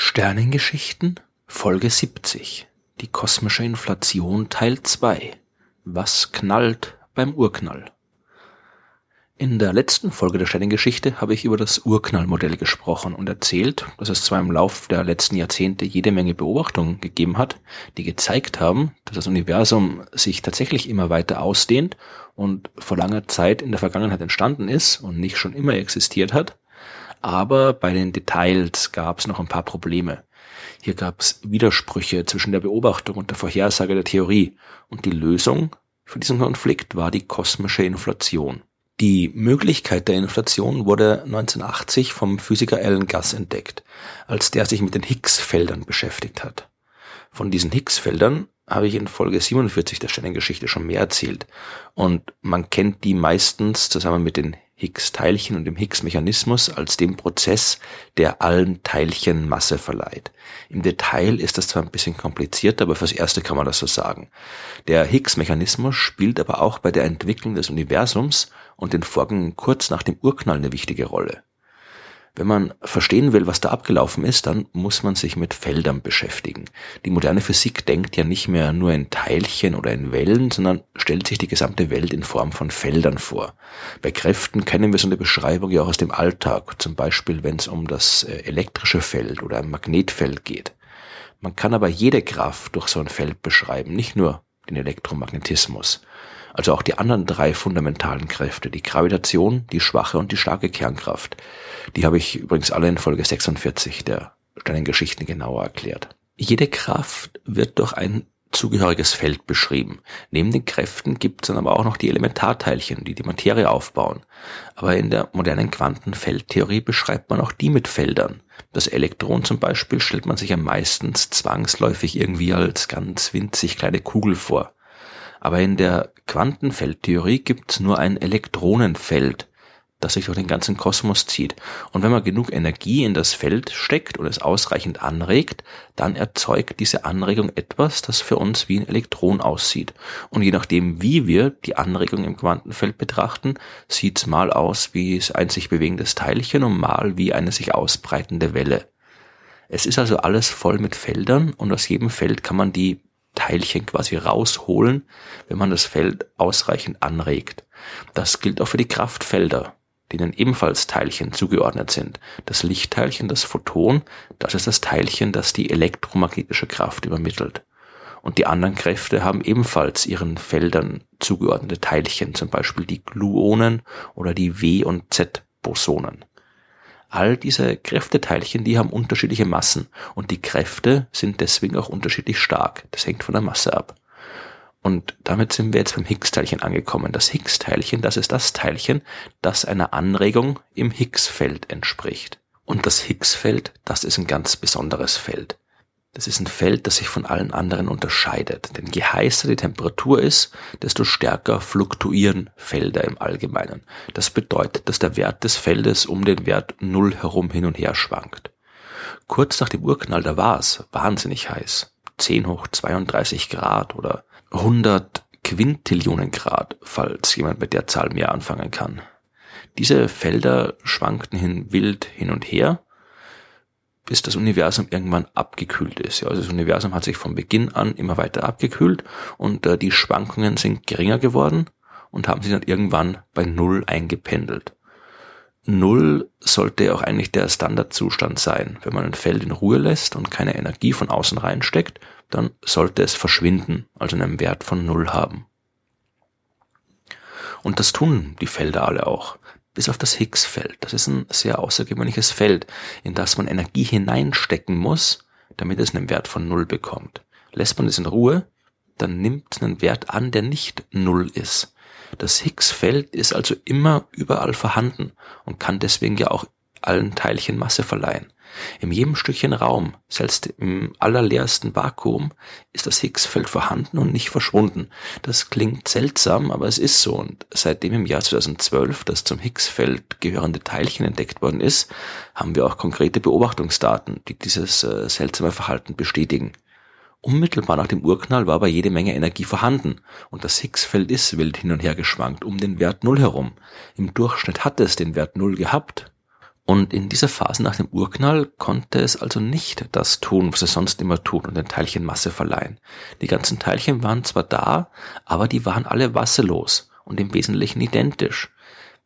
Sternengeschichten Folge 70 Die kosmische Inflation Teil 2 Was knallt beim Urknall? In der letzten Folge der Sternengeschichte habe ich über das Urknallmodell gesprochen und erzählt, dass es zwar im Lauf der letzten Jahrzehnte jede Menge Beobachtungen gegeben hat, die gezeigt haben, dass das Universum sich tatsächlich immer weiter ausdehnt und vor langer Zeit in der Vergangenheit entstanden ist und nicht schon immer existiert hat, aber bei den Details gab es noch ein paar Probleme. Hier gab es Widersprüche zwischen der Beobachtung und der Vorhersage der Theorie und die Lösung für diesen Konflikt war die kosmische Inflation. Die Möglichkeit der Inflation wurde 1980 vom Physiker Alan Guss entdeckt, als der sich mit den Higgs-Feldern beschäftigt hat. Von diesen Higgs-Feldern habe ich in Folge 47 der Sternengeschichte schon mehr erzählt und man kennt die meistens zusammen mit den Higgs-Teilchen und dem Higgs-Mechanismus als dem Prozess, der allen Teilchen Masse verleiht. Im Detail ist das zwar ein bisschen kompliziert, aber fürs Erste kann man das so sagen. Der Higgs-Mechanismus spielt aber auch bei der Entwicklung des Universums und den Vorgängen kurz nach dem Urknall eine wichtige Rolle. Wenn man verstehen will, was da abgelaufen ist, dann muss man sich mit Feldern beschäftigen. Die moderne Physik denkt ja nicht mehr nur in Teilchen oder in Wellen, sondern stellt sich die gesamte Welt in Form von Feldern vor. Bei Kräften kennen wir so eine Beschreibung ja auch aus dem Alltag, zum Beispiel wenn es um das äh, elektrische Feld oder ein Magnetfeld geht. Man kann aber jede Kraft durch so ein Feld beschreiben, nicht nur den Elektromagnetismus also auch die anderen drei fundamentalen Kräfte, die Gravitation, die schwache und die starke Kernkraft. Die habe ich übrigens alle in Folge 46 der Sternengeschichten genauer erklärt. Jede Kraft wird durch ein zugehöriges Feld beschrieben. Neben den Kräften gibt es dann aber auch noch die Elementarteilchen, die die Materie aufbauen. Aber in der modernen Quantenfeldtheorie beschreibt man auch die mit Feldern. Das Elektron zum Beispiel stellt man sich am meistens zwangsläufig irgendwie als ganz winzig kleine Kugel vor. Aber in der Quantenfeldtheorie gibt's nur ein Elektronenfeld, das sich durch den ganzen Kosmos zieht. Und wenn man genug Energie in das Feld steckt und es ausreichend anregt, dann erzeugt diese Anregung etwas, das für uns wie ein Elektron aussieht. Und je nachdem, wie wir die Anregung im Quantenfeld betrachten, sieht's mal aus wie das einzig bewegendes Teilchen und mal wie eine sich ausbreitende Welle. Es ist also alles voll mit Feldern und aus jedem Feld kann man die Teilchen quasi rausholen, wenn man das Feld ausreichend anregt. Das gilt auch für die Kraftfelder, denen ebenfalls Teilchen zugeordnet sind. Das Lichtteilchen, das Photon, das ist das Teilchen, das die elektromagnetische Kraft übermittelt. Und die anderen Kräfte haben ebenfalls ihren Feldern zugeordnete Teilchen, zum Beispiel die Gluonen oder die W- und Z-Bosonen all diese Kräfteteilchen, die haben unterschiedliche Massen und die Kräfte sind deswegen auch unterschiedlich stark. Das hängt von der Masse ab. Und damit sind wir jetzt beim Higgs-Teilchen angekommen. Das Higgs-Teilchen, das ist das Teilchen, das einer Anregung im Higgs-Feld entspricht. Und das Higgs-Feld, das ist ein ganz besonderes Feld. Das ist ein Feld, das sich von allen anderen unterscheidet. Denn je heißer die Temperatur ist, desto stärker fluktuieren Felder im Allgemeinen. Das bedeutet, dass der Wert des Feldes um den Wert Null herum hin und her schwankt. Kurz nach dem Urknall, da war es wahnsinnig heiß. 10 hoch 32 Grad oder 100 Quintillionen Grad, falls jemand mit der Zahl mehr anfangen kann. Diese Felder schwankten hin wild hin und her bis das Universum irgendwann abgekühlt ist. Ja, also das Universum hat sich von Beginn an immer weiter abgekühlt und äh, die Schwankungen sind geringer geworden und haben sich dann irgendwann bei Null eingependelt. Null sollte auch eigentlich der Standardzustand sein. Wenn man ein Feld in Ruhe lässt und keine Energie von außen reinsteckt, dann sollte es verschwinden, also einen Wert von Null haben. Und das tun die Felder alle auch bis auf das Higgs-Feld. Das ist ein sehr außergewöhnliches Feld, in das man Energie hineinstecken muss, damit es einen Wert von Null bekommt. Lässt man es in Ruhe, dann nimmt es einen Wert an, der nicht Null ist. Das Higgs-Feld ist also immer überall vorhanden und kann deswegen ja auch allen Teilchen Masse verleihen. In jedem Stückchen Raum, selbst im allerleersten Vakuum, ist das Higgsfeld vorhanden und nicht verschwunden. Das klingt seltsam, aber es ist so. Und seitdem im Jahr 2012 das zum Higgsfeld gehörende Teilchen entdeckt worden ist, haben wir auch konkrete Beobachtungsdaten, die dieses äh, seltsame Verhalten bestätigen. Unmittelbar nach dem Urknall war aber jede Menge Energie vorhanden und das Higgsfeld ist wild hin und her geschwankt um den Wert Null herum. Im Durchschnitt hat es den Wert Null gehabt Und in dieser Phase nach dem Urknall konnte es also nicht das tun, was es sonst immer tut und den Teilchen Masse verleihen. Die ganzen Teilchen waren zwar da, aber die waren alle wasserlos und im Wesentlichen identisch.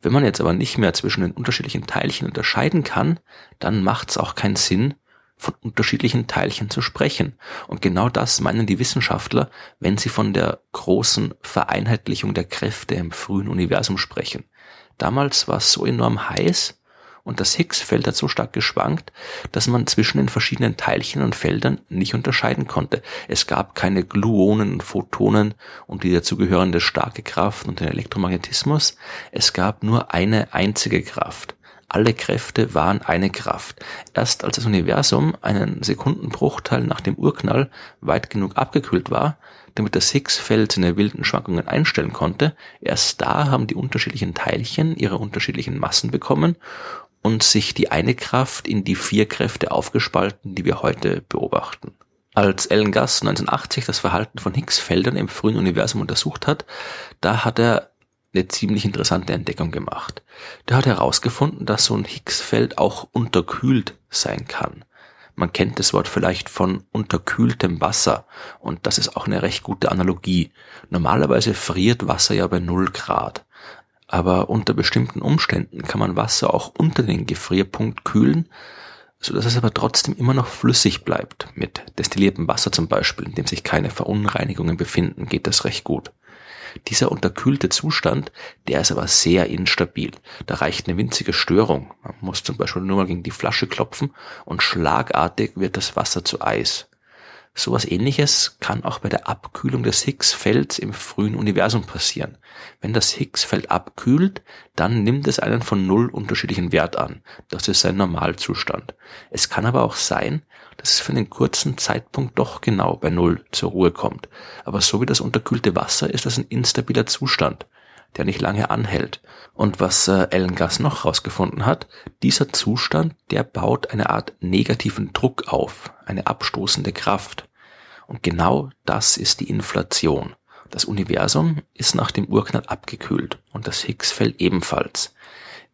Wenn man jetzt aber nicht mehr zwischen den unterschiedlichen Teilchen unterscheiden kann, dann macht es auch keinen Sinn, von unterschiedlichen Teilchen zu sprechen. Und genau das meinen die Wissenschaftler, wenn sie von der großen Vereinheitlichung der Kräfte im frühen Universum sprechen. Damals war es so enorm heiß, und das Higgs-Feld hat so stark geschwankt, dass man zwischen den verschiedenen Teilchen und Feldern nicht unterscheiden konnte. Es gab keine Gluonen und Photonen und die dazugehörende starke Kraft und den Elektromagnetismus. Es gab nur eine einzige Kraft. Alle Kräfte waren eine Kraft. Erst als das Universum einen Sekundenbruchteil nach dem Urknall weit genug abgekühlt war, damit das Higgs-Feld seine wilden Schwankungen einstellen konnte, erst da haben die unterschiedlichen Teilchen ihre unterschiedlichen Massen bekommen und sich die eine Kraft in die vier Kräfte aufgespalten, die wir heute beobachten. Als Alan Guss 1980 das Verhalten von Higgs-Feldern im frühen Universum untersucht hat, da hat er eine ziemlich interessante Entdeckung gemacht. Der hat herausgefunden, dass so ein Higgs-Feld auch unterkühlt sein kann. Man kennt das Wort vielleicht von unterkühltem Wasser und das ist auch eine recht gute Analogie. Normalerweise friert Wasser ja bei null Grad aber unter bestimmten Umständen kann man Wasser auch unter den Gefrierpunkt kühlen, so dass es aber trotzdem immer noch flüssig bleibt. Mit destilliertem Wasser zum Beispiel, in dem sich keine Verunreinigungen befinden, geht das recht gut. Dieser unterkühlte Zustand, der ist aber sehr instabil. Da reicht eine winzige Störung. Man muss zum Beispiel nur mal gegen die Flasche klopfen und schlagartig wird das Wasser zu Eis. Sowas ähnliches kann auch bei der Abkühlung des Higgs-Felds im frühen Universum passieren. Wenn das Higgs-Feld abkühlt, dann nimmt es einen von null unterschiedlichen Wert an. Das ist sein Normalzustand. Es kann aber auch sein, dass es für einen kurzen Zeitpunkt doch genau bei null zur Ruhe kommt. Aber so wie das unterkühlte Wasser ist das ein instabiler Zustand der nicht lange anhält. Und was äh, Ellen Gass noch herausgefunden hat, dieser Zustand, der baut eine Art negativen Druck auf, eine abstoßende Kraft. Und genau das ist die Inflation. Das Universum ist nach dem Urknall abgekühlt und das Higgsfeld ebenfalls.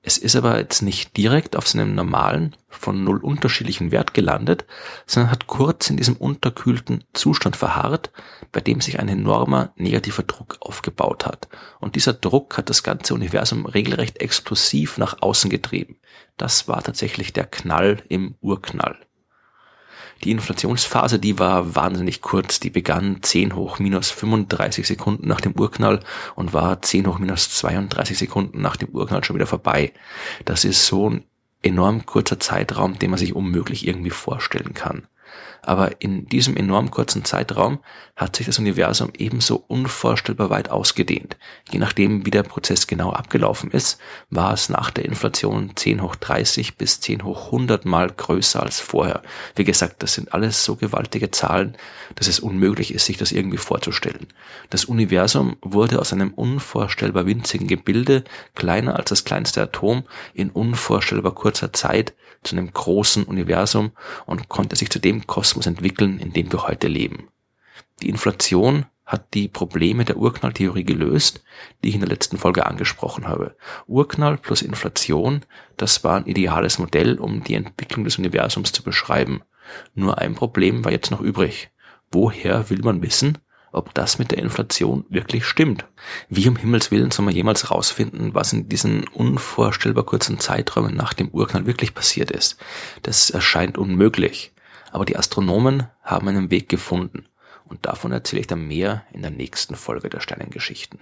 Es ist aber jetzt nicht direkt auf seinem normalen, von null unterschiedlichen Wert gelandet, sondern hat kurz in diesem unterkühlten Zustand verharrt, bei dem sich ein enormer negativer Druck aufgebaut hat. Und dieser Druck hat das ganze Universum regelrecht explosiv nach außen getrieben. Das war tatsächlich der Knall im Urknall. Die Inflationsphase, die war wahnsinnig kurz. Die begann 10 hoch minus 35 Sekunden nach dem Urknall und war 10 hoch minus 32 Sekunden nach dem Urknall schon wieder vorbei. Das ist so ein enorm kurzer Zeitraum, den man sich unmöglich irgendwie vorstellen kann. Aber in diesem enorm kurzen Zeitraum hat sich das Universum ebenso unvorstellbar weit ausgedehnt. Je nachdem, wie der Prozess genau abgelaufen ist, war es nach der Inflation 10 hoch 30 bis 10 hoch 100 mal größer als vorher. Wie gesagt, das sind alles so gewaltige Zahlen, dass es unmöglich ist, sich das irgendwie vorzustellen. Das Universum wurde aus einem unvorstellbar winzigen Gebilde, kleiner als das kleinste Atom, in unvorstellbar kurzer Zeit zu einem großen Universum und konnte sich zu dem Kosmos entwickeln, in dem wir heute leben. Die Inflation hat die Probleme der Urknalltheorie gelöst, die ich in der letzten Folge angesprochen habe. Urknall plus Inflation, das war ein ideales Modell, um die Entwicklung des Universums zu beschreiben. Nur ein Problem war jetzt noch übrig. Woher will man wissen, ob das mit der Inflation wirklich stimmt. Wie um Himmels Willen soll man jemals rausfinden, was in diesen unvorstellbar kurzen Zeiträumen nach dem Urknall wirklich passiert ist? Das erscheint unmöglich. Aber die Astronomen haben einen Weg gefunden und davon erzähle ich dann mehr in der nächsten Folge der Sternengeschichten.